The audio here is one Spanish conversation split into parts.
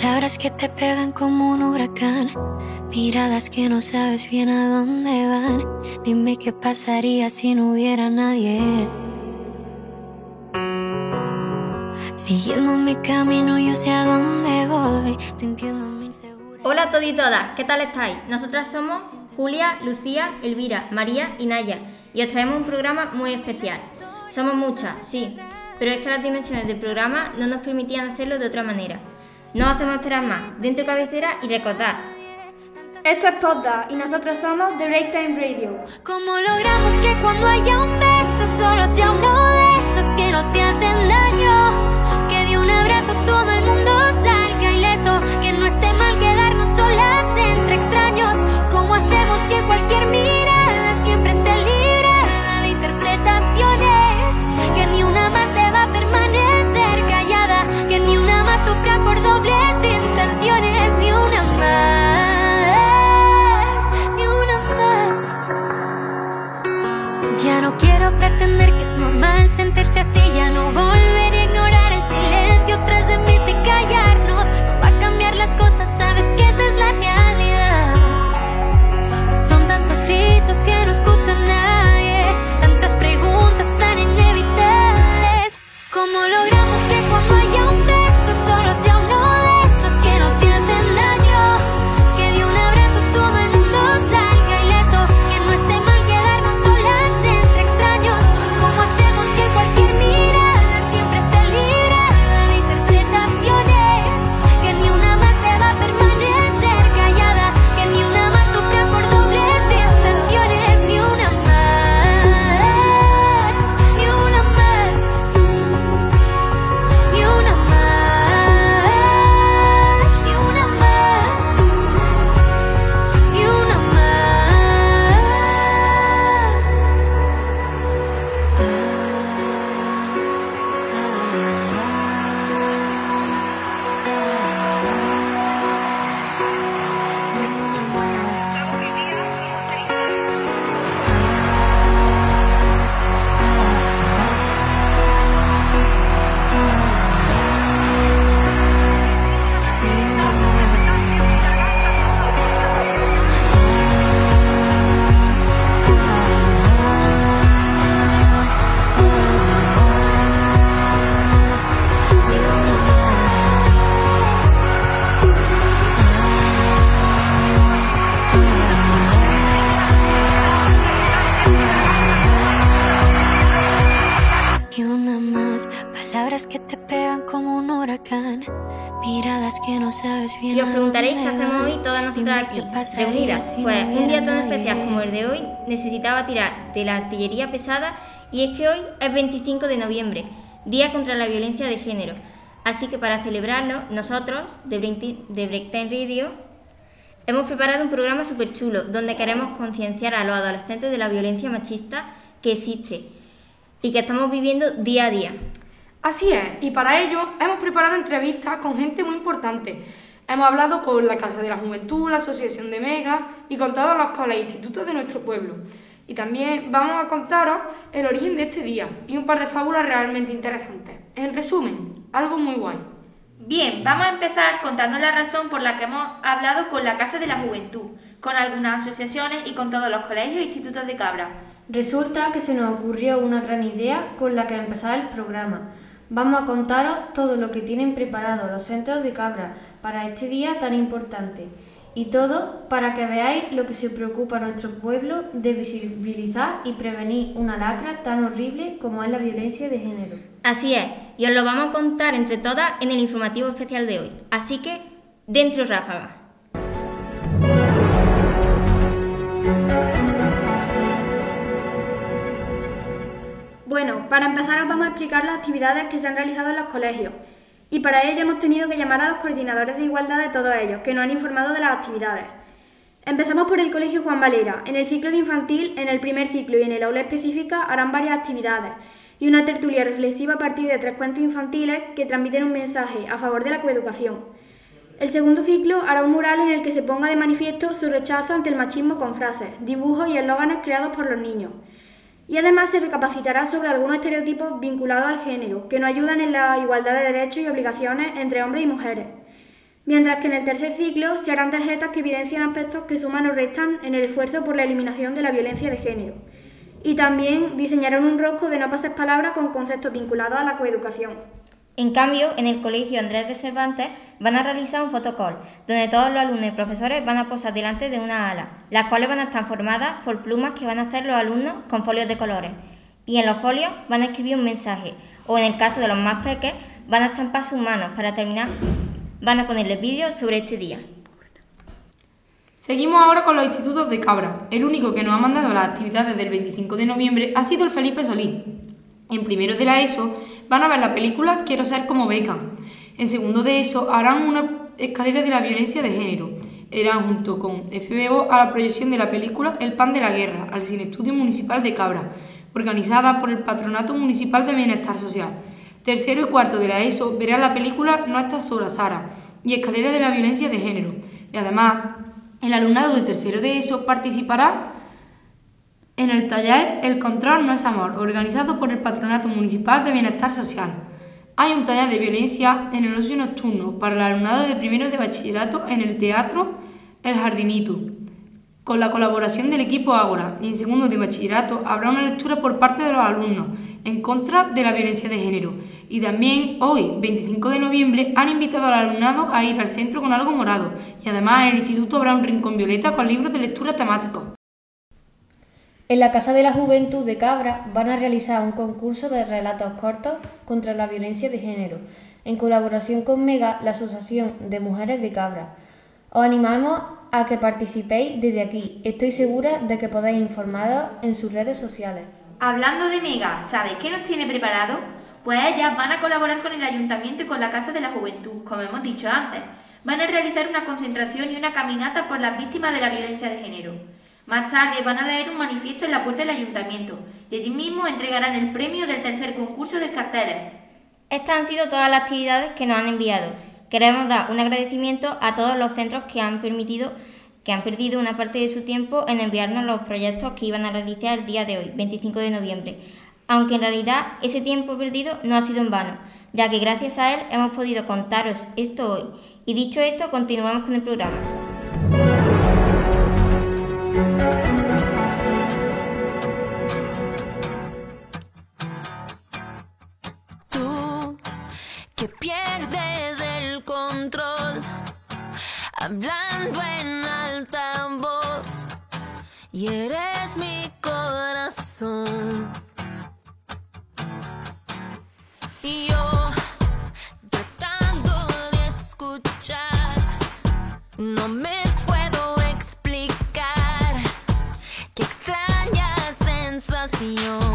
Palabras que te pegan como un huracán. Miradas que no sabes bien a dónde van. Dime qué pasaría si no hubiera nadie. Siguiendo mi camino, yo sé a dónde voy. Sintiéndome insegura. Hola a todos y todas, ¿qué tal estáis? Nosotras somos Julia, Lucía, Elvira, María y Naya y os traemos un programa muy especial. Somos muchas, sí, pero es que las dimensiones del programa no nos permitían hacerlo de otra manera. No hacemos esperar más, dentro cabecera y recordar. Esto es Podda y nosotros somos The Break Time Radio. ¿Cómo logramos que cuando haya un beso solo sea uno de esos que no te hacen daño? Que de un abrazo todo el mundo salga ileso, que no esté mal quedarnos solas entre extraños. Pretender que es normal sentirse así, ya no volveré hoy todas pasaría reunidas. Pues un día tan especial como el de hoy necesitaba tirar de la artillería pesada y es que hoy es 25 de noviembre, Día contra la Violencia de Género. Así que para celebrarlo, nosotros, de Break de Break Time Radio, hemos preparado un programa súper chulo donde queremos concienciar a los adolescentes de la violencia machista que existe y que estamos viviendo día a día. Así es, y para ello hemos preparado entrevistas con gente muy importante. Hemos hablado con la Casa de la Juventud, la Asociación de Mega y con todos los coles e institutos de nuestro pueblo. Y también vamos a contaros el origen de este día y un par de fábulas realmente interesantes. En resumen, algo muy guay. Bien, vamos a empezar contando la razón por la que hemos hablado con la Casa de la Juventud, con algunas asociaciones y con todos los colegios e institutos de Cabra. Resulta que se nos ocurrió una gran idea con la que empezar el programa. Vamos a contaros todo lo que tienen preparado los centros de Cabra para este día tan importante. Y todo para que veáis lo que se preocupa nuestro pueblo de visibilizar y prevenir una lacra tan horrible como es la violencia de género. Así es, y os lo vamos a contar entre todas en el informativo especial de hoy. Así que, dentro ráfaga. Bueno, para empezar os vamos a explicar las actividades que se han realizado en los colegios. Y para ello hemos tenido que llamar a los coordinadores de igualdad de todos ellos, que nos han informado de las actividades. Empezamos por el Colegio Juan Valera. En el ciclo de infantil, en el primer ciclo y en el aula específica harán varias actividades y una tertulia reflexiva a partir de tres cuentos infantiles que transmiten un mensaje a favor de la coeducación. El segundo ciclo hará un mural en el que se ponga de manifiesto su rechazo ante el machismo con frases, dibujos y eslóganes creados por los niños. Y además se recapacitará sobre algunos estereotipos vinculados al género, que nos ayudan en la igualdad de derechos y obligaciones entre hombres y mujeres. mientras que en el tercer ciclo se harán tarjetas que evidencian aspectos que suman o restan en el esfuerzo por la eliminación de la violencia de género. Y también diseñarán un rosco de no pases palabras con conceptos vinculados a la coeducación. En cambio, en el Colegio Andrés de Cervantes van a realizar un fotocall, donde todos los alumnos y profesores van a posar delante de una ala, las cuales van a estar formadas por plumas que van a hacer los alumnos con folios de colores. Y en los folios van a escribir un mensaje, o en el caso de los más pequeños, van a estampar sus manos para terminar, van a ponerle vídeos sobre este día. Seguimos ahora con los institutos de Cabra. El único que nos ha mandado las actividades del 25 de noviembre ha sido el Felipe Solís. En primero de la ESO van a ver la película Quiero ser como Beckham. En segundo de ESO harán una escalera de la violencia de género. Irán junto con FBO a la proyección de la película El pan de la guerra al Cine Estudio Municipal de Cabra, organizada por el Patronato Municipal de Bienestar Social. Tercero y cuarto de la ESO verán la película No estás sola, Sara y Escalera de la violencia de género. Y además, el alumnado de tercero de ESO participará en el taller El control no es amor, organizado por el Patronato Municipal de Bienestar Social. Hay un taller de violencia en el ocio nocturno para el alumnado de primero de bachillerato en el Teatro El Jardinito, con la colaboración del equipo Ágora. Y en segundo de bachillerato habrá una lectura por parte de los alumnos en contra de la violencia de género. Y también hoy, 25 de noviembre, han invitado al alumnado a ir al centro con algo morado. Y además en el instituto habrá un rincón violeta con libros de lectura temáticos. En la Casa de la Juventud de Cabra van a realizar un concurso de relatos cortos contra la violencia de género, en colaboración con MEGA, la Asociación de Mujeres de Cabra. Os animamos a que participéis desde aquí. Estoy segura de que podéis informaros en sus redes sociales. Hablando de MEGA, ¿sabéis qué nos tiene preparado? Pues ellas van a colaborar con el Ayuntamiento y con la Casa de la Juventud, como hemos dicho antes. Van a realizar una concentración y una caminata por las víctimas de la violencia de género. Más tarde van a leer un manifiesto en la puerta del ayuntamiento y allí mismo entregarán el premio del tercer concurso de carteles. Estas han sido todas las actividades que nos han enviado. Queremos dar un agradecimiento a todos los centros que han permitido que han perdido una parte de su tiempo en enviarnos los proyectos que iban a realizar el día de hoy, 25 de noviembre, aunque en realidad ese tiempo perdido no ha sido en vano, ya que gracias a él hemos podido contaros esto hoy. Y dicho esto, continuamos con el programa. Tú que pierdes el control, hablando en alta voz, y eres mi corazón. Y yo tratando de escuchar, no me You.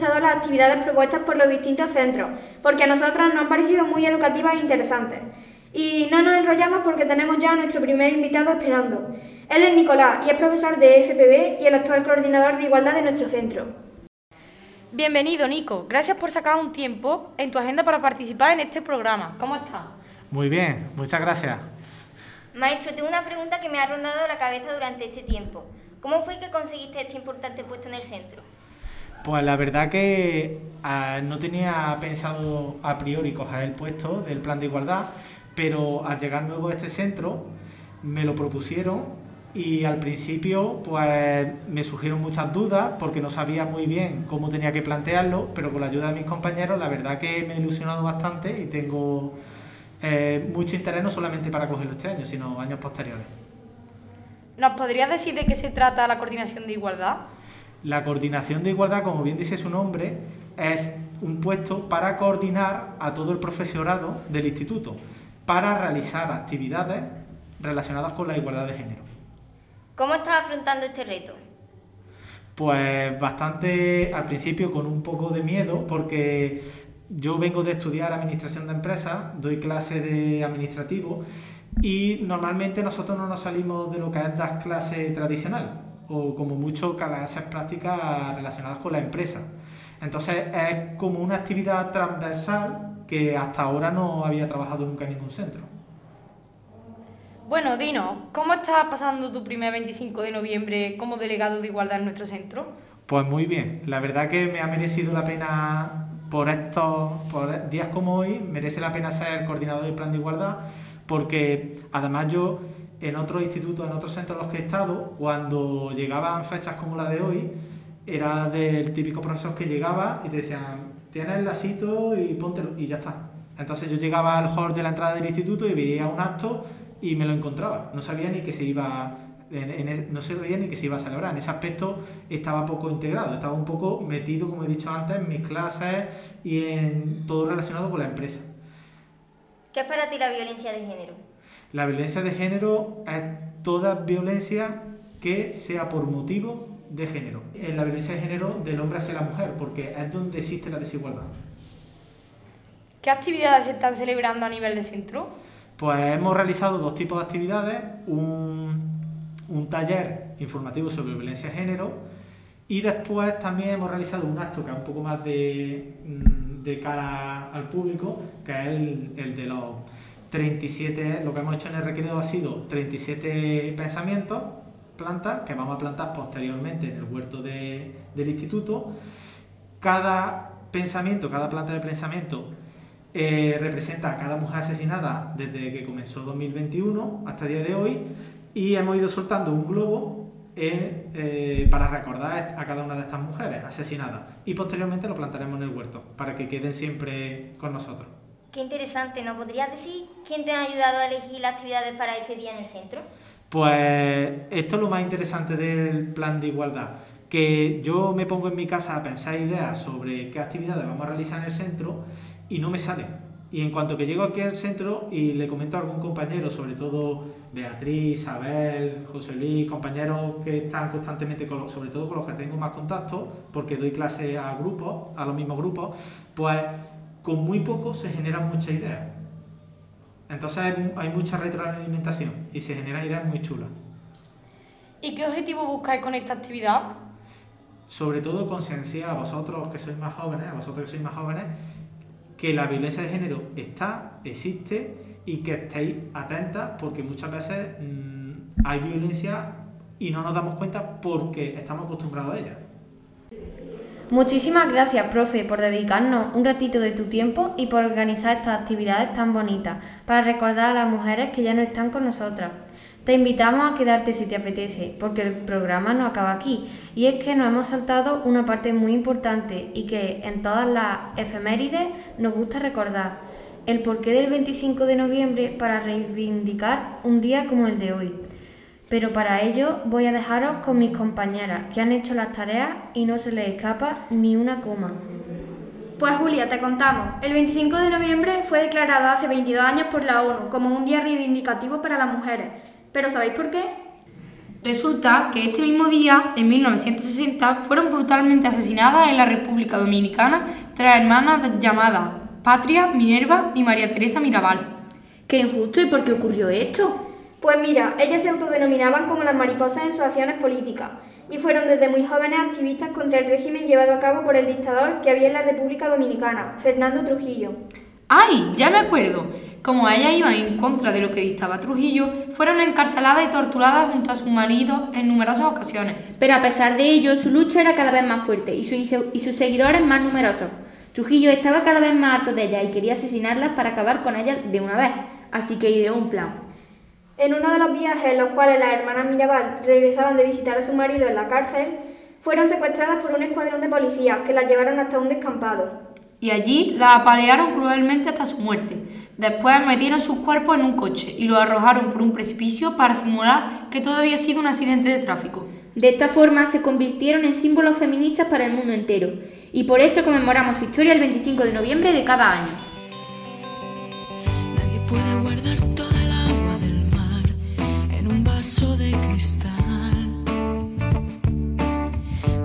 Gustado las actividades propuestas por los distintos centros, porque a nosotras nos han parecido muy educativas e interesantes. Y no nos enrollamos porque tenemos ya a nuestro primer invitado esperando. Él es Nicolás y es profesor de FPB y el actual coordinador de igualdad de nuestro centro. Bienvenido, Nico. Gracias por sacar un tiempo en tu agenda para participar en este programa. ¿Cómo estás? Muy bien, muchas gracias. Maestro, tengo una pregunta que me ha rondado la cabeza durante este tiempo. ¿Cómo fue que conseguiste este importante puesto en el centro? Pues la verdad que ah, no tenía pensado a priori coger el puesto del plan de igualdad, pero al llegar nuevo a este centro me lo propusieron y al principio pues me surgieron muchas dudas porque no sabía muy bien cómo tenía que plantearlo, pero con la ayuda de mis compañeros la verdad que me he ilusionado bastante y tengo eh, mucho interés no solamente para cogerlo este año, sino años posteriores. ¿Nos podrías decir de qué se trata la coordinación de igualdad? La coordinación de igualdad, como bien dice su nombre, es un puesto para coordinar a todo el profesorado del instituto, para realizar actividades relacionadas con la igualdad de género. ¿Cómo estás afrontando este reto? Pues bastante al principio con un poco de miedo porque yo vengo de estudiar administración de empresas, doy clase de administrativo y normalmente nosotros no nos salimos de lo que es dar clase tradicional o como mucho clases prácticas relacionadas con la empresa. Entonces es como una actividad transversal que hasta ahora no había trabajado nunca en ningún centro. Bueno, Dino, ¿cómo estás pasando tu primer 25 de noviembre como delegado de igualdad en nuestro centro? Pues muy bien, la verdad que me ha merecido la pena por estos por días como hoy, merece la pena ser coordinador del plan de igualdad, porque además yo en otros institutos, en otros centros en los que he estado, cuando llegaban fechas como la de hoy, era del típico profesor que llegaba y te decían, tienes el lacito y póntelo, y ya está. Entonces yo llegaba al hall de la entrada del instituto y veía un acto y me lo encontraba. No sabía ni que se iba no sabía ni que se iba a celebrar. En ese aspecto estaba poco integrado, estaba un poco metido, como he dicho antes, en mis clases y en todo relacionado con la empresa. ¿Qué es para ti la violencia de género? La violencia de género es toda violencia que sea por motivo de género. En la violencia de género del hombre hacia la mujer, porque es donde existe la desigualdad. ¿Qué actividades se están celebrando a nivel de centro? Pues hemos realizado dos tipos de actividades, un, un taller informativo sobre violencia de género y después también hemos realizado un acto que es un poco más de, mm, de cara al público, que es el, el, de los 37, lo que hemos hecho en el requerido ha sido 37 pensamientos, plantas, que vamos a plantar posteriormente en el huerto de, del instituto. Cada pensamiento, cada planta de pensamiento eh, representa a cada mujer asesinada desde que comenzó 2021 hasta el día de hoy y hemos ido soltando un globo en, eh, para recordar a cada una de estas mujeres asesinadas y posteriormente lo plantaremos en el huerto para que queden siempre con nosotros. Qué interesante, ¿nos podrías decir quién te ha ayudado a elegir las actividades para este día en el centro? Pues esto es lo más interesante del plan de igualdad, que yo me pongo en mi casa a pensar ideas sobre qué actividades vamos a realizar en el centro y no me sale. Y en cuanto que llego aquí al centro y le comento a algún compañero, sobre todo Beatriz, Isabel, José Luis, compañeros que están constantemente, con los, sobre todo con los que tengo más contacto, porque doy clase a grupos, a los mismos grupos, pues con muy poco se generan muchas ideas. Entonces hay mucha retroalimentación y se generan ideas muy chulas. ¿Y qué objetivo buscáis con esta actividad? Sobre todo concienciar a vosotros que sois más jóvenes, a vosotros que sois más jóvenes, que la violencia de género está, existe y que estéis atentas porque muchas veces mmm, hay violencia y no nos damos cuenta porque estamos acostumbrados a ella. Muchísimas gracias, profe, por dedicarnos un ratito de tu tiempo y por organizar estas actividades tan bonitas para recordar a las mujeres que ya no están con nosotras. Te invitamos a quedarte si te apetece, porque el programa no acaba aquí, y es que nos hemos saltado una parte muy importante y que en todas las efemérides nos gusta recordar, el porqué del 25 de noviembre para reivindicar un día como el de hoy. Pero para ello voy a dejaros con mis compañeras, que han hecho las tareas y no se les escapa ni una coma. Pues Julia, te contamos. El 25 de noviembre fue declarado hace 22 años por la ONU como un día reivindicativo para las mujeres. ¿Pero sabéis por qué? Resulta que este mismo día, en 1960, fueron brutalmente asesinadas en la República Dominicana tres hermanas llamadas Patria, Minerva y María Teresa Mirabal. Qué injusto y por qué ocurrió esto. Pues mira, ellas se autodenominaban como las mariposas en sus acciones políticas y fueron desde muy jóvenes activistas contra el régimen llevado a cabo por el dictador que había en la República Dominicana, Fernando Trujillo. ¡Ay! Ya me acuerdo. Como ellas iban en contra de lo que dictaba Trujillo, fueron encarceladas y torturadas junto a sus maridos en numerosas ocasiones. Pero a pesar de ello, su lucha era cada vez más fuerte y, su y sus seguidores más numerosos. Trujillo estaba cada vez más harto de ellas y quería asesinarlas para acabar con ellas de una vez, así que ideó un plan. En uno de los viajes en los cuales las hermanas Mirabal regresaban de visitar a su marido en la cárcel, fueron secuestradas por un escuadrón de policías que las llevaron hasta un descampado. Y allí las apalearon cruelmente hasta su muerte. Después metieron sus cuerpos en un coche y los arrojaron por un precipicio para simular que todo había sido un accidente de tráfico. De esta forma se convirtieron en símbolos feministas para el mundo entero, y por esto conmemoramos su historia el 25 de noviembre de cada año.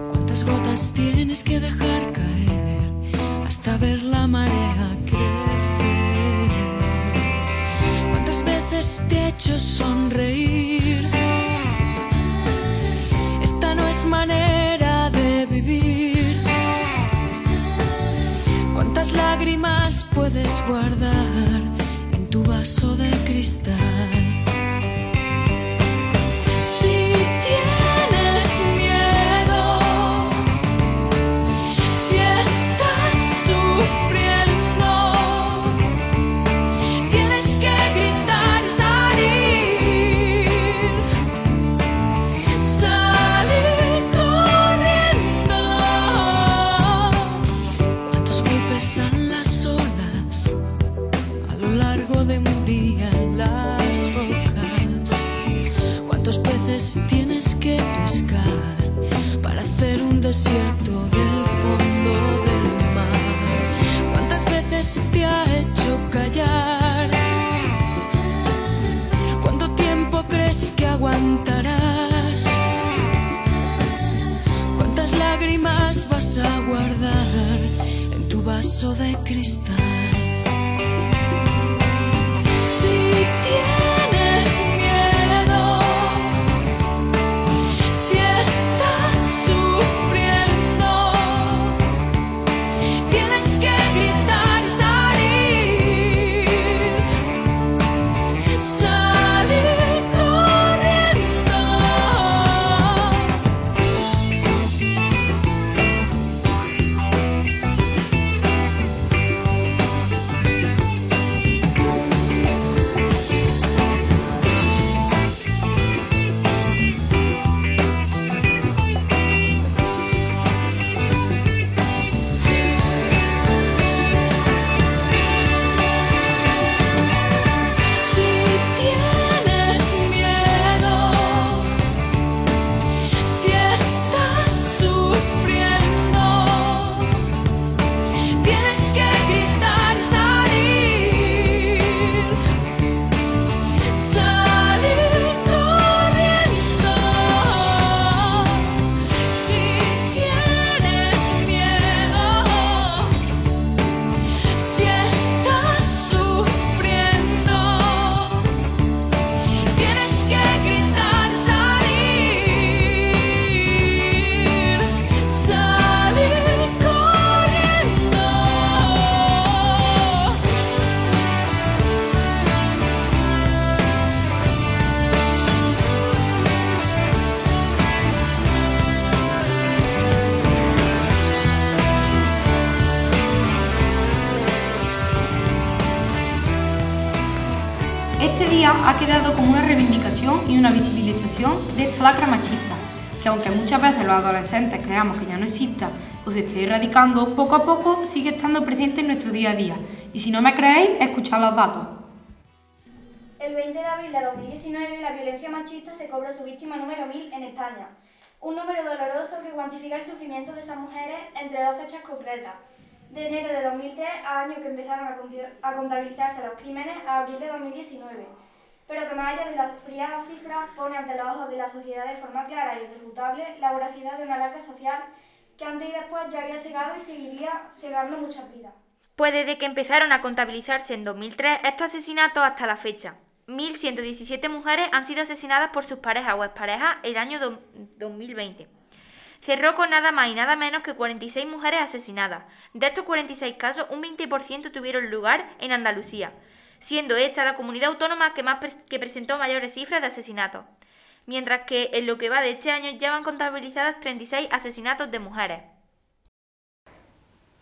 ¿Cuántas gotas tienes que dejar caer hasta ver la marea crecer? ¿Cuántas veces te he hecho sonreír? Esta no es manera de vivir. ¿Cuántas lágrimas puedes guardar en tu vaso de cristal? Aunque muchas veces los adolescentes creamos que ya no exista o se esté erradicando, poco a poco sigue estando presente en nuestro día a día. Y si no me creéis, escuchad los datos. El 20 de abril de 2019, la violencia machista se cobra su víctima número 1000 en España. Un número doloroso que cuantifica el sufrimiento de esas mujeres entre dos fechas concretas. De enero de 2003 a año que empezaron a contabilizarse los crímenes a abril de 2019. Pero que más allá de las frías cifras pone ante los ojos de la sociedad de forma clara e irrefutable la voracidad de una larga social que antes y después ya había cegado y seguiría cegando muchas vidas. Pues desde que empezaron a contabilizarse en 2003 estos asesinatos hasta la fecha, 1.117 mujeres han sido asesinadas por sus parejas o exparejas el año 2020. Cerró con nada más y nada menos que 46 mujeres asesinadas. De estos 46 casos, un 20% tuvieron lugar en Andalucía, siendo esta la comunidad autónoma que, más que presentó mayores cifras de asesinatos. Mientras que en lo que va de este año ya van contabilizadas 36 asesinatos de mujeres.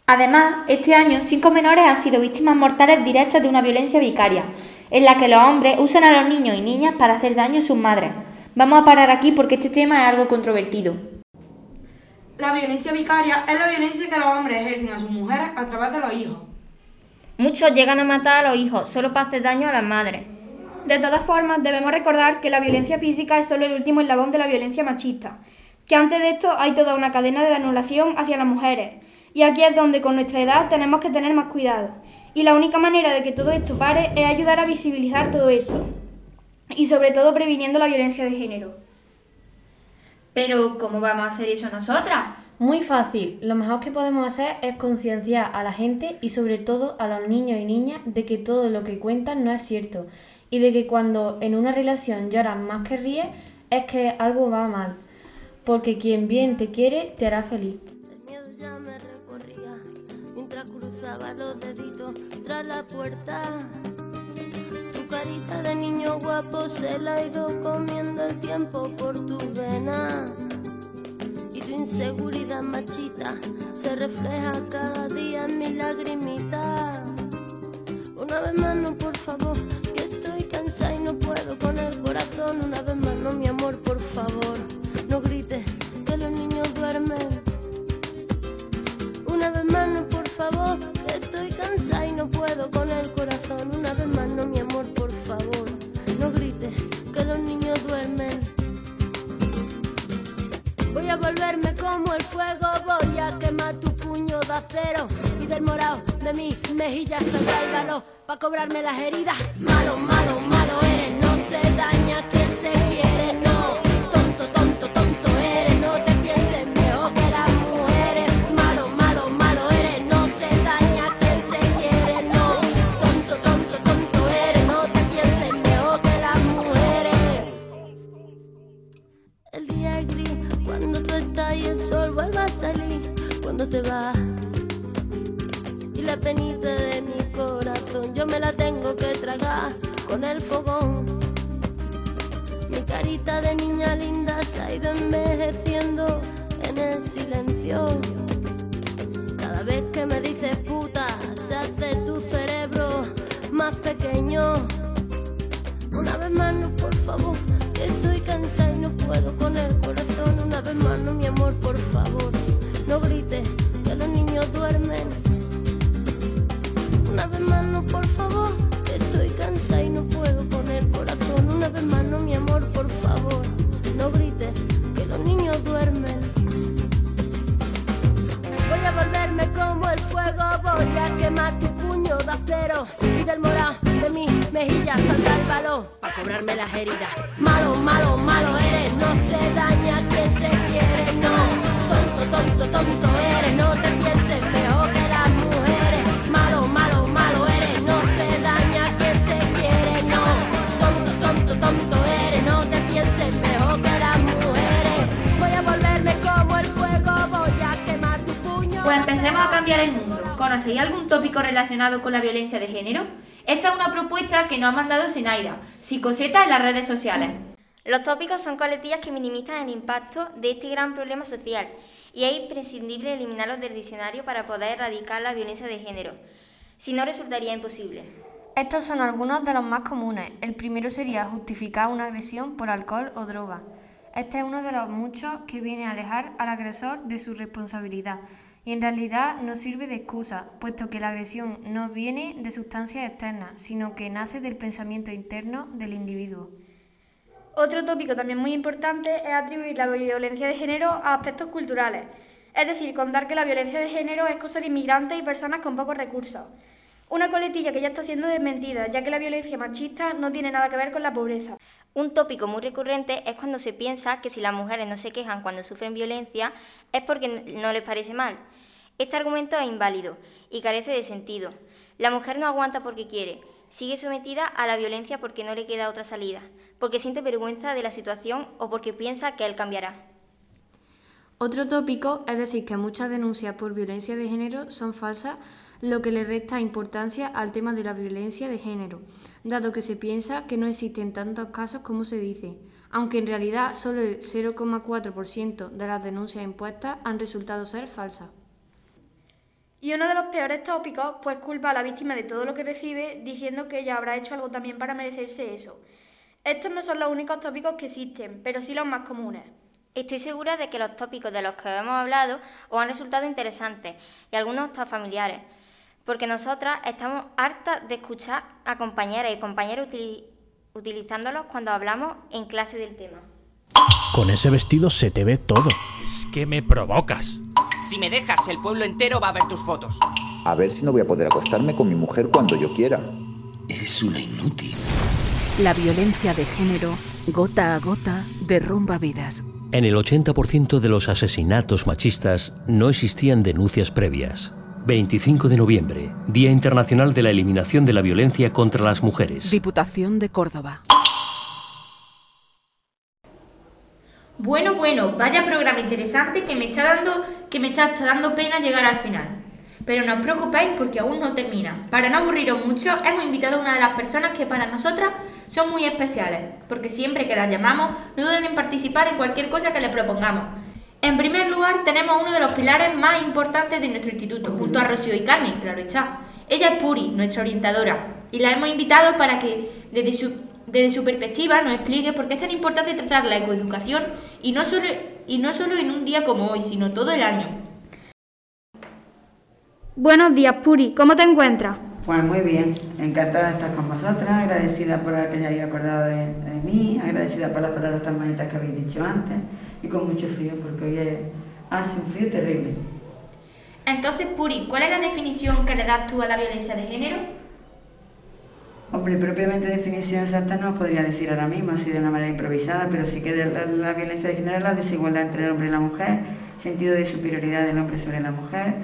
Además, este año cinco menores han sido víctimas mortales directas de una violencia vicaria, en la que los hombres usan a los niños y niñas para hacer daño a sus madres. Vamos a parar aquí porque este tema es algo controvertido. La violencia vicaria es la violencia que los hombres ejercen a sus mujeres a través de los hijos. Muchos llegan a matar a los hijos solo para hacer daño a las madres. De todas formas, debemos recordar que la violencia física es solo el último eslabón de la violencia machista, que antes de esto hay toda una cadena de anulación hacia las mujeres, y aquí es donde con nuestra edad tenemos que tener más cuidado. Y la única manera de que todo esto pare es ayudar a visibilizar todo esto. Y sobre todo previniendo la violencia de género. Pero, ¿cómo vamos a hacer eso nosotras? Muy fácil. Lo mejor que podemos hacer es concienciar a la gente y sobre todo a los niños y niñas de que todo lo que cuentan no es cierto y de que cuando en una relación lloran más que ríes es que algo va mal. Porque quien bien te quiere te hará feliz. cruzaba los deditos tras la puerta. Tu carita de niño guapo se la ha ido comiendo el tiempo por tu vena. Inseguridad machita se refleja cada día en mi lagrimita. Una vez más, no, por favor, que estoy cansada y no puedo con el corazón. Una vez más, no, mi amor, por favor, no grites que los niños duermen. Una vez más, no, por favor, que estoy cansada y no puedo con el corazón. Voy a volverme como el fuego, voy a quemar tu puño de acero y del morado de mis mejillas saldrá el valor para cobrarme las heridas. Malo, malo, malo eres, no se daña quien Una vez más, no, por favor, estoy cansada y no puedo con el corazón. Una vez más, no, mi amor, por favor, no grites que los niños duermen. Voy a volverme como el fuego, voy a quemar tu puño de acero y del morado de mis mejillas saldrá el valor para cobrarme las heridas. Malo, malo, malo eres, no se daña quien se quiere, no. Tonto, tonto, tonto eres, no te pienses Pues empecemos a cambiar el mundo. ¿Conocéis algún tópico relacionado con la violencia de género? Esta es una propuesta que nos ha mandado Zenaida, psicoseta en las redes sociales. Los tópicos son coletillas que minimizan el impacto de este gran problema social y es imprescindible eliminarlos del diccionario para poder erradicar la violencia de género. Si no, resultaría imposible. Estos son algunos de los más comunes. El primero sería justificar una agresión por alcohol o droga. Este es uno de los muchos que viene a alejar al agresor de su responsabilidad en realidad no sirve de excusa, puesto que la agresión no viene de sustancias externas, sino que nace del pensamiento interno del individuo. Otro tópico también muy importante es atribuir la violencia de género a aspectos culturales, es decir, contar que la violencia de género es cosa de inmigrantes y personas con pocos recursos. Una coletilla que ya está siendo desmentida, ya que la violencia machista no tiene nada que ver con la pobreza. Un tópico muy recurrente es cuando se piensa que si las mujeres no se quejan cuando sufren violencia es porque no les parece mal. Este argumento es inválido y carece de sentido. La mujer no aguanta porque quiere, sigue sometida a la violencia porque no le queda otra salida, porque siente vergüenza de la situación o porque piensa que él cambiará. Otro tópico es decir que muchas denuncias por violencia de género son falsas, lo que le resta importancia al tema de la violencia de género, dado que se piensa que no existen tantos casos como se dice, aunque en realidad solo el 0,4% de las denuncias impuestas han resultado ser falsas. Y uno de los peores tópicos, pues culpa a la víctima de todo lo que recibe, diciendo que ella habrá hecho algo también para merecerse eso. Estos no son los únicos tópicos que existen, pero sí los más comunes. Estoy segura de que los tópicos de los que hemos hablado os han resultado interesantes y algunos hasta familiares, porque nosotras estamos hartas de escuchar a compañeras y compañeros utili- utilizándolos cuando hablamos en clase del tema. Con ese vestido se te ve todo. Es que me provocas. Si me dejas, el pueblo entero va a ver tus fotos. A ver si no voy a poder acostarme con mi mujer cuando yo quiera. Eres una inútil. La violencia de género, gota a gota, derrumba vidas. En el 80% de los asesinatos machistas no existían denuncias previas. 25 de noviembre, Día Internacional de la Eliminación de la Violencia contra las Mujeres. Diputación de Córdoba. Bueno, bueno, vaya programa interesante que me está dando, que me está dando pena llegar al final. Pero no os preocupéis porque aún no termina. Para no aburriros mucho, hemos invitado a una de las personas que para nosotras son muy especiales, porque siempre que las llamamos no dudan en participar en cualquier cosa que les propongamos. En primer lugar, tenemos uno de los pilares más importantes de nuestro instituto, junto a Rocío y Carmen, claro está. Ella es Puri, nuestra orientadora, y la hemos invitado para que, desde su, desde su perspectiva, nos explique por qué es tan importante tratar la ecoeducación y no solo, y no solo en un día como hoy, sino todo el año. Buenos días, Puri. ¿Cómo te encuentras? Pues muy bien, encantada de estar con vosotras, agradecida por que hayáis acordado de, de mí, agradecida por las palabras tan bonitas que habéis dicho antes y con mucho frío porque hoy es- hace un frío terrible. Entonces, Puri, ¿cuál es la definición que le das tú a la violencia de género? Hombre, propiamente definición exacta no podría decir ahora mismo, así de una manera improvisada, pero sí que de la, la violencia de género es la desigualdad entre el hombre y la mujer, sentido de superioridad del hombre sobre la mujer,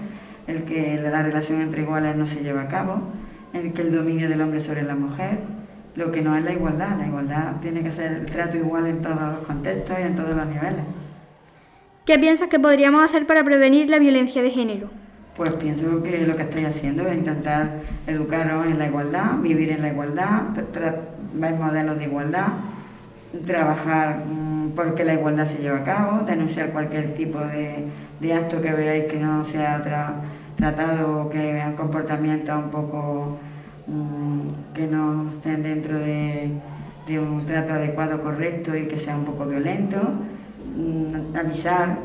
el que la relación entre iguales no se lleva a cabo, el que el dominio del hombre sobre la mujer, lo que no es la igualdad. La igualdad tiene que ser el trato igual en todos los contextos y en todos los niveles. ¿Qué piensas que podríamos hacer para prevenir la violencia de género? Pues pienso que lo que estáis haciendo es intentar educaros en la igualdad, vivir en la igualdad, ver modelos de igualdad, trabajar mm, porque la igualdad se lleve a cabo, denunciar cualquier tipo de, de acto que veáis que no sea tra- tratado o que vean comportamientos un poco que no estén dentro de, de un trato adecuado, correcto y que sea un poco violento mm, avisar,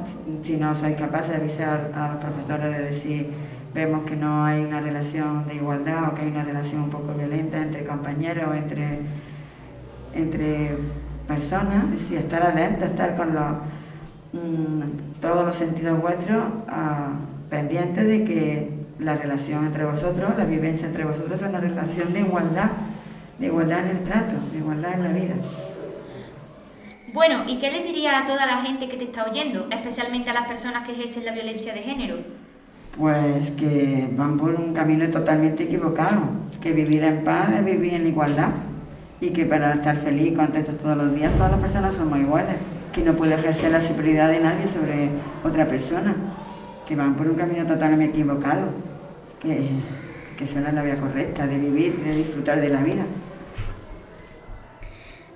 si no sois capaces de avisar a los profesores de decir, vemos que no hay una relación de igualdad o que hay una relación un poco violenta entre compañeros entre, entre personas, es decir, estar alerta, estar con los, mm, todos los sentidos vuestros ah, pendientes de que la relación entre vosotros, la vivencia entre vosotros es una relación de igualdad, de igualdad en el trato, de igualdad en la vida. Bueno, ¿y qué le diría a toda la gente que te está oyendo, especialmente a las personas que ejercen la violencia de género? Pues que van por un camino totalmente equivocado, que vivir en paz es vivir en igualdad y que para estar feliz y contentos todos los días todas las personas somos iguales, que no puede ejercer la superioridad de nadie sobre otra persona, que van por un camino totalmente equivocado, que, que eso no es la vía correcta de vivir, de disfrutar de la vida.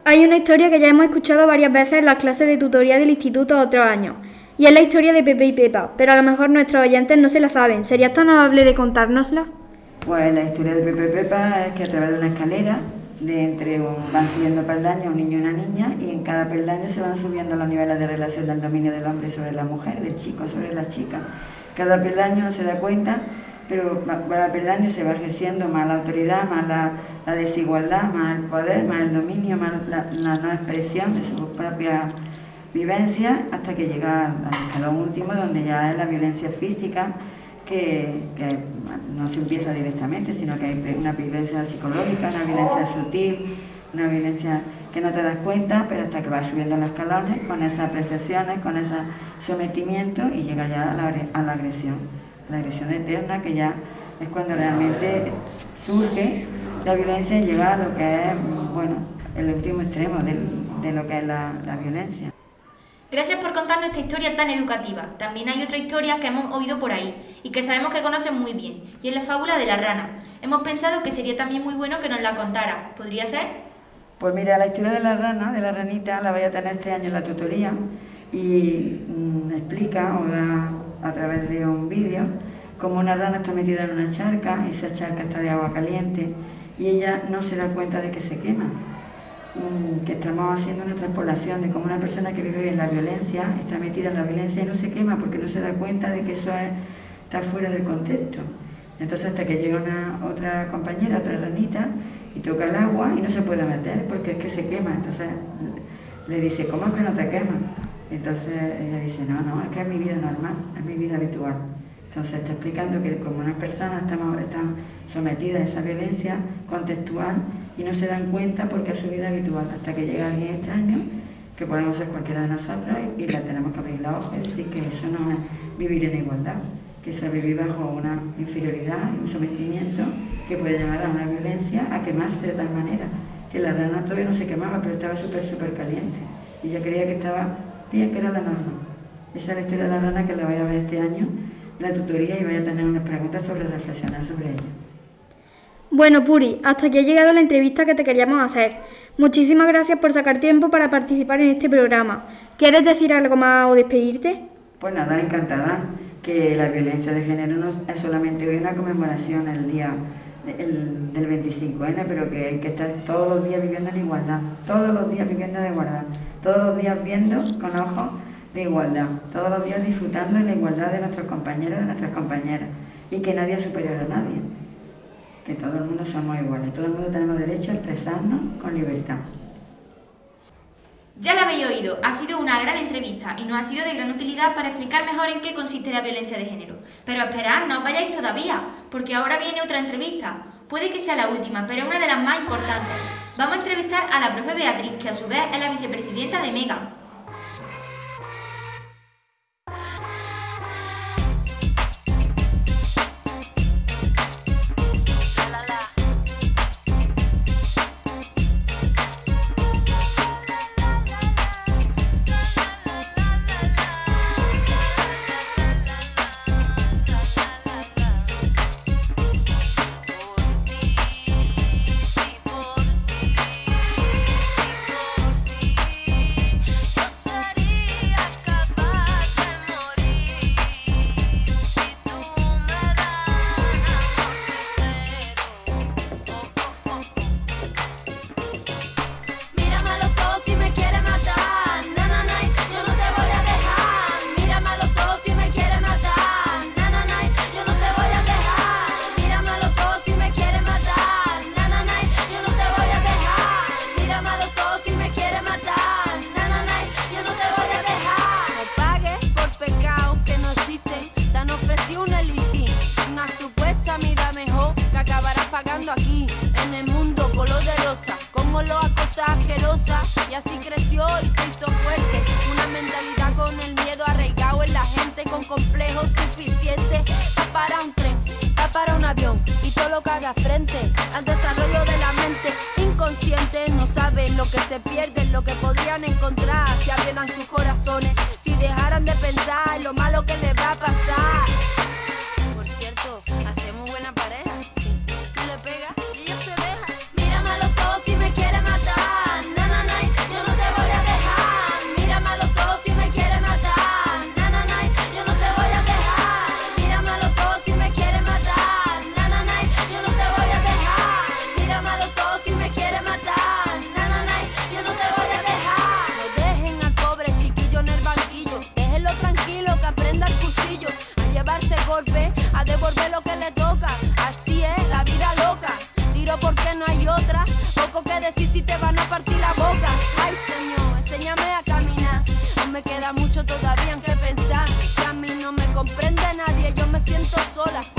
Hay una historia que ya hemos escuchado varias veces en las clases de tutoría del instituto otros años, y es la historia de Pepe y Pepa, pero a lo mejor nuestros oyentes no se la saben. ¿Serías tan amable de contárnosla? Pues la historia de Pepe y Pepa es que a través de una escalera de entre un, van subiendo peldaños un niño y una niña y en cada peldaño se van subiendo los niveles de relación del dominio del hombre sobre la mujer, del chico sobre la chica. Cada peldaño no se da cuenta, pero cada peldaño se va ejerciendo más la autoridad, más la, desigualdad, más el poder, más el dominio, más la, la no expresión de su propia vivencia hasta que llega al escalón último donde ya es la violencia física que, que no se empieza directamente, sino que hay una violencia psicológica, una violencia sutil, una violencia que no te das cuenta, pero hasta que vas subiendo los escalones con esas apreciaciones, con ese sometimiento y llega ya a la, a la agresión, la agresión eterna que ya es cuando realmente surge la violencia y llega a lo que es, bueno, el último extremo de, lo que es la violencia. Gracias por contarnos esta historia tan educativa. También hay otra historia que hemos oído por ahí y que sabemos que conocen muy bien, y es la fábula de la rana. Hemos pensado que sería también muy bueno que nos la contara. ¿Podría ser? Pues mira, la historia de la rana, de la ranita, la voy a tener este año en la tutoría y mm, explica da a través de un vídeo cómo una rana está metida en una charca y esa charca está de agua caliente y ella no se da cuenta de que se quema. Mm, que estamos haciendo una transpolación de cómo una persona que vive en la violencia está metida en la violencia y no se quema porque no se da cuenta de que eso es, está fuera del contexto. Entonces hasta que llega una otra compañera, otra ranita, y toca el agua y no se puede meter porque es que se quema. Entonces le dice, ¿cómo es que no te quema? Entonces ella dice, no, no, es que es mi vida normal, es mi vida habitual. Entonces está explicando que como unas personas están sometidas a esa violencia contextual y no se dan cuenta porque es su vida habitual, hasta que llega alguien extraño, que podemos ser cualquiera de nosotros, y, y le tenemos que abrir la hoja y decir que eso no es vivir en igualdad, que eso es vivir bajo una inferioridad y un sometimiento que puede llevar a una violencia, a quemarse de tal manera que la rana todavía no se quemaba, pero estaba súper, súper caliente. Y yo creía que estaba bien, que era la norma. Esa es la historia de la rana que la voy a ver este año, la tutoría, y voy a tener unas preguntas sobre reflexionar sobre ella. Bueno, Puri, hasta aquí ha llegado la entrevista que te queríamos hacer. Muchísimas gracias por sacar tiempo para participar en este programa. ¿Quieres decir algo más o despedirte? Pues nada, encantada. Que la violencia de género no es solamente hoy una conmemoración el día el, del 25N, pero que hay que estar todos los días viviendo en igualdad, todos los días viviendo en igualdad, todos los días viendo con ojos de igualdad, todos los días disfrutando de la igualdad de nuestros compañeros y de nuestras compañeras, y que nadie es superior a nadie, que todo el mundo somos iguales, todo el mundo tenemos derecho a expresarnos con libertad. Ya la habéis oído, ha sido una gran entrevista y nos ha sido de gran utilidad para explicar mejor en qué consiste la violencia de género. Pero esperad, no os vayáis todavía, porque ahora viene otra entrevista. Puede que sea la última, pero una de las más importantes. Vamos a entrevistar a la profe Beatriz, que a su vez es la vicepresidenta de MEGA. mucho todavía en qué pensar. Si a mí no me comprende nadie, yo me siento sola.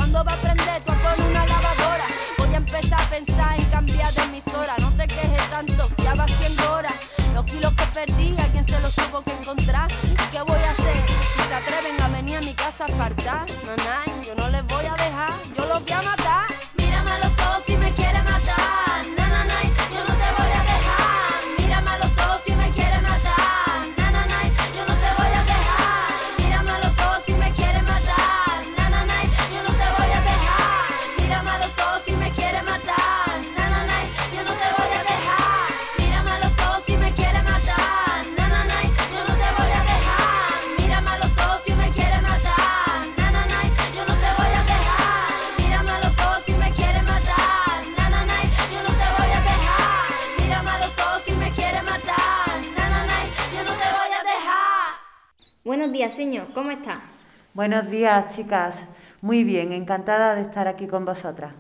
Buenos días, chicas. Muy bien, encantada de estar aquí con vosotras.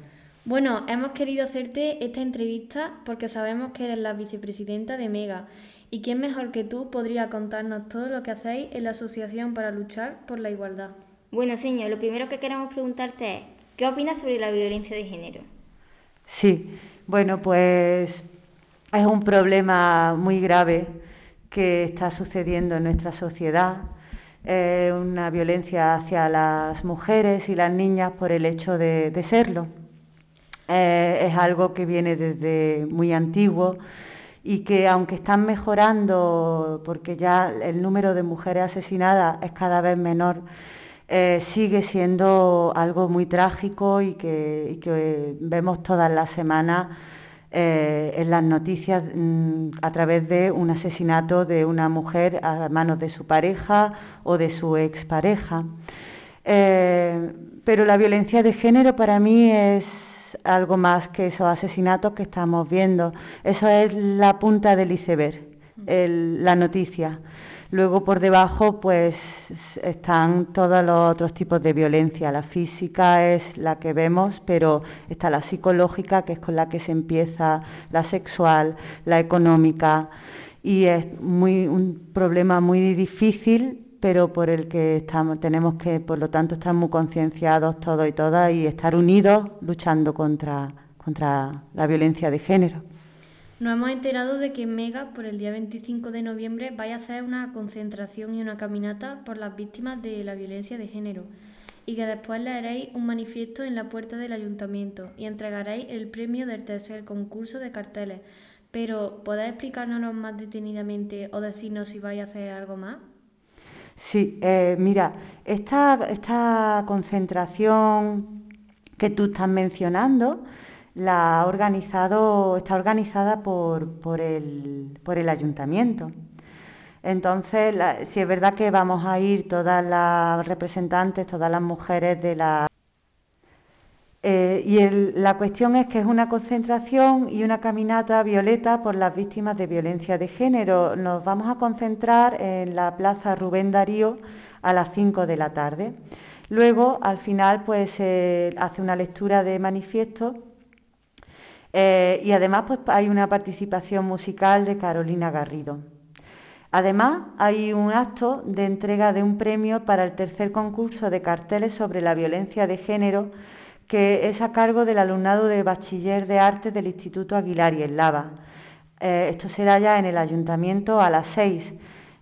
Bueno, hemos querido hacerte esta entrevista porque sabemos que eres la vicepresidenta de Mega y quién mejor que tú podría contarnos todo lo que hacéis en la Asociación para luchar por la igualdad. Bueno, señor, lo primero que queremos preguntarte es, ¿qué opinas sobre la violencia de género? Sí, bueno, pues es un problema muy grave que está sucediendo en nuestra sociedad. Eh, una violencia hacia las mujeres y las niñas por el hecho de, serlo. Eh, es algo que viene desde muy antiguo y que aunque están mejorando, porque ya el número de mujeres asesinadas es cada vez menor, eh, sigue siendo algo muy trágico y que vemos todas las semanas eh, en las noticias mm, a través de un asesinato de una mujer a manos de su pareja o de su expareja. Eh, pero la violencia de género para mí es algo más que esos asesinatos que estamos viendo. Eso es la punta del iceberg, el- la noticia. Luego por debajo pues están todos los otros tipos de violencia. La física es la que vemos, pero está la psicológica, que es con la que se empieza, la sexual, la económica. Y es muy, un problema muy difícil, pero por el que estamos, tenemos que, por lo tanto, estar muy concienciados todos y todas y estar unidos luchando contra, contra la violencia de género. Nos hemos enterado de que Mega, por el día 25 de noviembre, vaya a hacer una concentración y una caminata por las víctimas de la violencia de género y que después le haréis un manifiesto en la puerta del ayuntamiento y entregaréis el premio del tercer concurso de carteles. Pero, ¿podéis explicárnoslo más detenidamente o decirnos si vais a hacer algo más? Sí, eh, mira, esta, esta concentración que tú estás mencionando la ha organizado, está organizada por, por, el, por el ayuntamiento. Entonces, sí es verdad que vamos a ir todas las representantes, todas las mujeres de la... Eh, y la cuestión es que es una concentración y una caminata violeta por las víctimas de violencia de género. Nos vamos a concentrar en la Plaza Rubén Darío a las 5 de la tarde. Luego, al final, pues se hace una lectura de manifiesto eh, y además pues, hay una participación musical de Carolina Garrido. Además, hay un acto de entrega de un premio para el tercer concurso de carteles sobre la violencia de género que es a cargo del alumnado de Bachiller de Arte del Instituto Aguilar y en Lava. Eh, esto será ya en el ayuntamiento a las seis.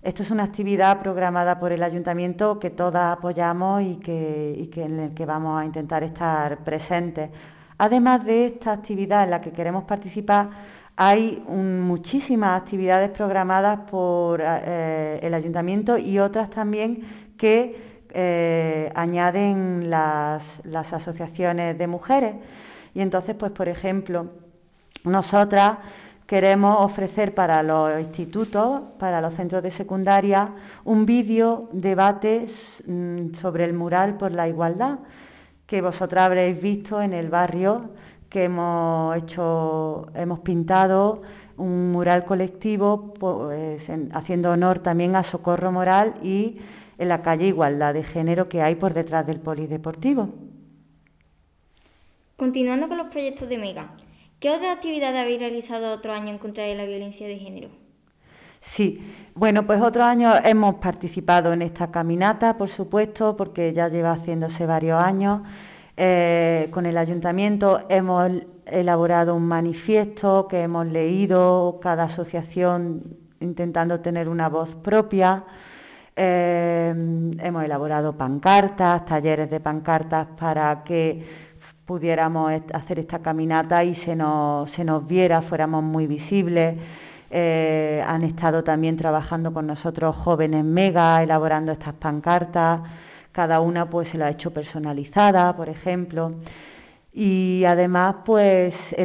Esto es una actividad programada por el ayuntamiento que todas apoyamos y que en el que vamos a intentar estar presentes. Además de esta actividad en la que queremos participar, hay muchísimas actividades programadas por eh, el ayuntamiento y otras también que eh, añaden las, las asociaciones de mujeres. Y entonces, pues, por ejemplo, nosotras queremos ofrecer para los institutos, para los centros de secundaria, un vídeo debate mm, sobre el mural por la igualdad que vosotras habréis visto en el barrio que hemos hecho, hemos pintado un mural colectivo pues, en- haciendo honor también a Socorro Moral y en la calle Igualdad de Género que hay por detrás del polideportivo. Continuando con los proyectos de Mega, ¿qué otras actividades habéis realizado otro año en contra de la violencia de género? Sí, bueno, pues otros años hemos participado en esta caminata, por supuesto, porque ya lleva haciéndose varios años. Eh, con el ayuntamiento hemos elaborado un manifiesto que hemos leído, cada asociación intentando tener una voz propia. Eh, hemos elaborado pancartas, talleres de pancartas para que pudiéramos hacer esta caminata y se nos, se nos viera, fuéramos muy visibles. Eh, han estado también trabajando con nosotros jóvenes mega, elaborando estas pancartas. Cada una pues se la ha hecho personalizada, por ejemplo. Y además, pues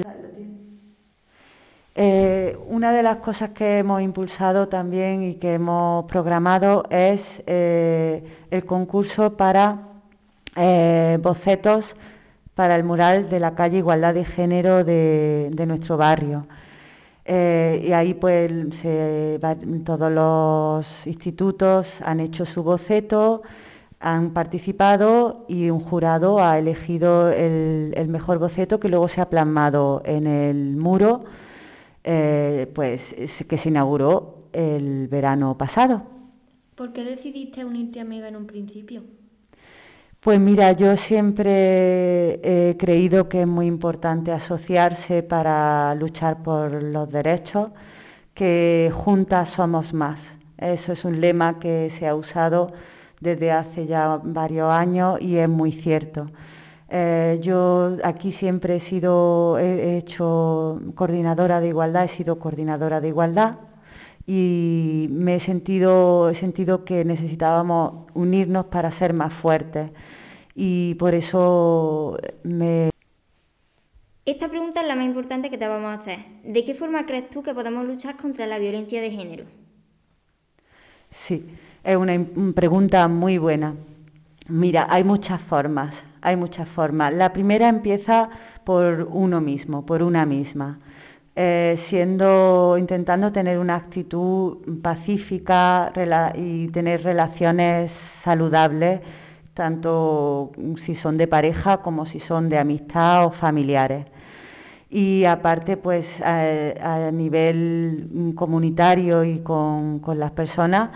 eh, una de las cosas que hemos impulsado también y que hemos programado es eh, el concurso para bocetos para el mural de la calle Igualdad de Género de nuestro barrio. Eh, y ahí pues todos los institutos han hecho su boceto, han participado y un jurado ha elegido el, mejor boceto que luego se ha plasmado en el muro, eh, pues que se inauguró el verano pasado. ¿Por qué decidiste unirte a Mega en un principio? Pues mira, yo siempre he creído que es muy importante asociarse para luchar por los derechos, que juntas somos más. Eso es un lema que se ha usado desde hace ya varios años y es muy cierto. Eh, yo aquí siempre he sido, he hecho coordinadora de igualdad, he sido coordinadora de igualdad y me he sentido, he sentido que necesitábamos unirnos para ser más fuertes y por eso me... Esta pregunta es la más importante que te vamos a hacer. ¿De qué forma crees tú que podemos luchar contra la violencia de género? Sí, es una pregunta muy buena. Mira, hay muchas formas, hay muchas formas. La primera empieza por uno mismo, por una misma. Eh, siendo, intentando tener una actitud pacífica y tener relaciones saludables, tanto si son de pareja como si son de amistad o familiares. Y aparte, pues a, nivel comunitario y con, las personas,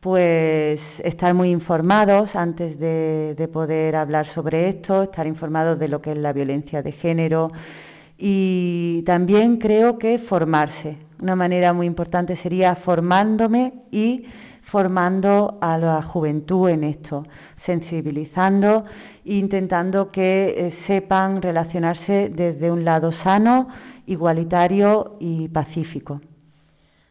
pues estar muy informados antes de, de poder hablar sobre esto, estar informados de lo que es la violencia de género, y también creo que formarse. Una manera muy importante sería formándome y formando a la juventud en esto, sensibilizando e intentando que eh, sepan relacionarse desde un lado sano, igualitario y pacífico.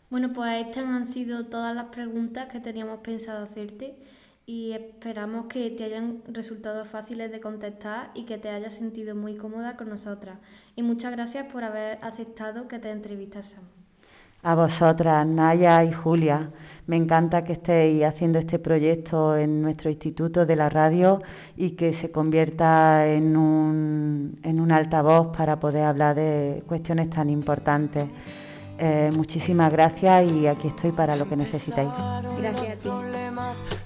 Bueno, pues estas han sido todas las preguntas que teníamos pensado hacerte y esperamos que te hayan resultado fáciles de contestar y que te hayas sentido muy cómoda con nosotras. Y muchas gracias por haber aceptado que te entrevistásemos. A vosotras, Naya y Julia. Me encanta que estéis haciendo este proyecto en nuestro instituto de la radio y que se convierta en un, en un altavoz para poder hablar de cuestiones tan importantes. Eh, muchísimas gracias y aquí estoy para lo que necesitáis. Gracias a ti.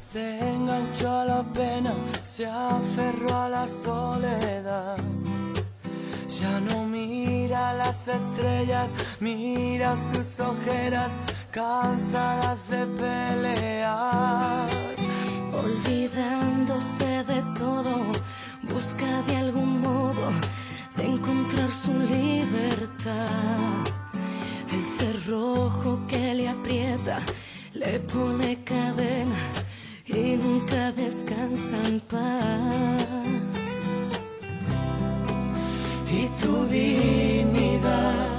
Se enganchó a la pena, se aferró a la soledad. Ya no mira las estrellas, mira sus ojeras cansadas de pelear. Olvidándose de todo, busca de algún modo de encontrar su libertad. El cerrojo que le aprieta le pone cadenas y nunca descansa en paz. itzu gine da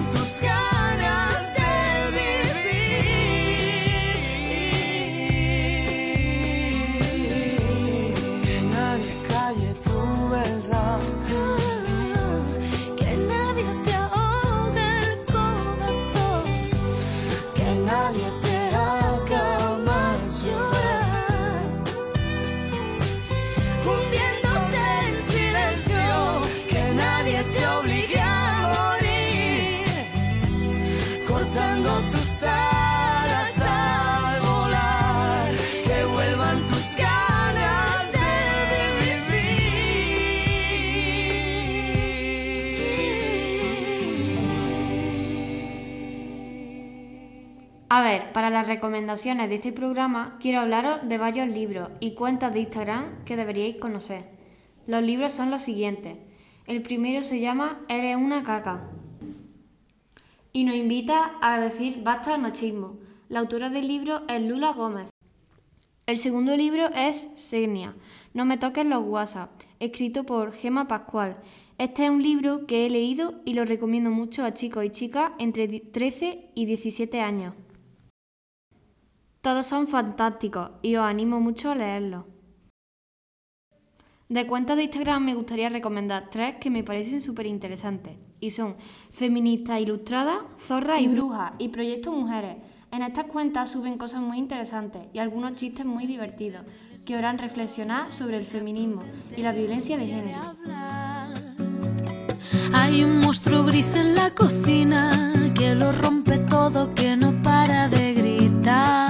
vuelvan tus las recomendaciones de este programa quiero hablaros de varios libros y cuentas de Instagram que deberíais conocer. Los libros son los siguientes. El primero se llama Eres una caca y nos invita a decir basta al machismo. La autora del libro es Lula Gómez. El segundo libro es Segnia, No me toques los WhatsApp, escrito por Gema Pascual. Este es un libro que he leído y lo recomiendo mucho a chicos y chicas entre 13 y 17 años. Todos son fantásticos y os animo mucho a leerlos. De cuentas de Instagram me gustaría recomendar tres que me parecen súper interesantes y son Feminista Ilustrada, Zorra y Bruja y Proyecto Mujeres. En estas cuentas suben cosas muy interesantes y algunos chistes muy divertidos que harán reflexionar sobre el feminismo y la violencia de género. Hay un monstruo gris en la cocina que lo rompe todo, que no para de gritar.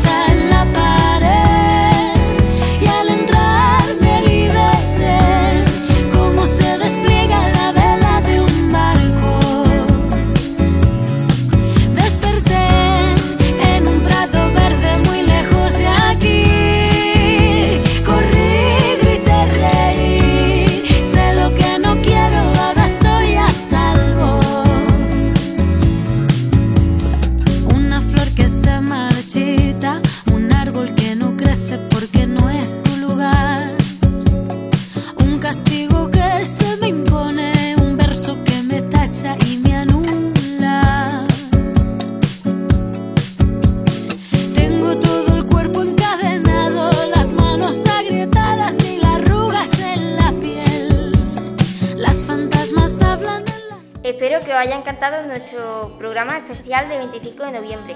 Espero que os haya encantado nuestro programa especial de 25 de noviembre.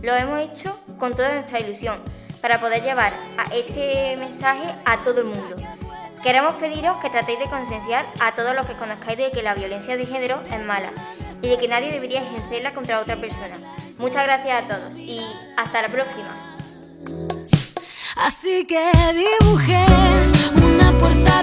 Lo hemos hecho con toda nuestra ilusión para poder llevar a este mensaje a todo el mundo. Queremos pediros que tratéis de concienciar a todos los que conozcáis de que la violencia de género es mala y de que nadie debería ejercerla contra otra persona. Muchas gracias a todos y hasta la próxima. Así que dibujé una puerta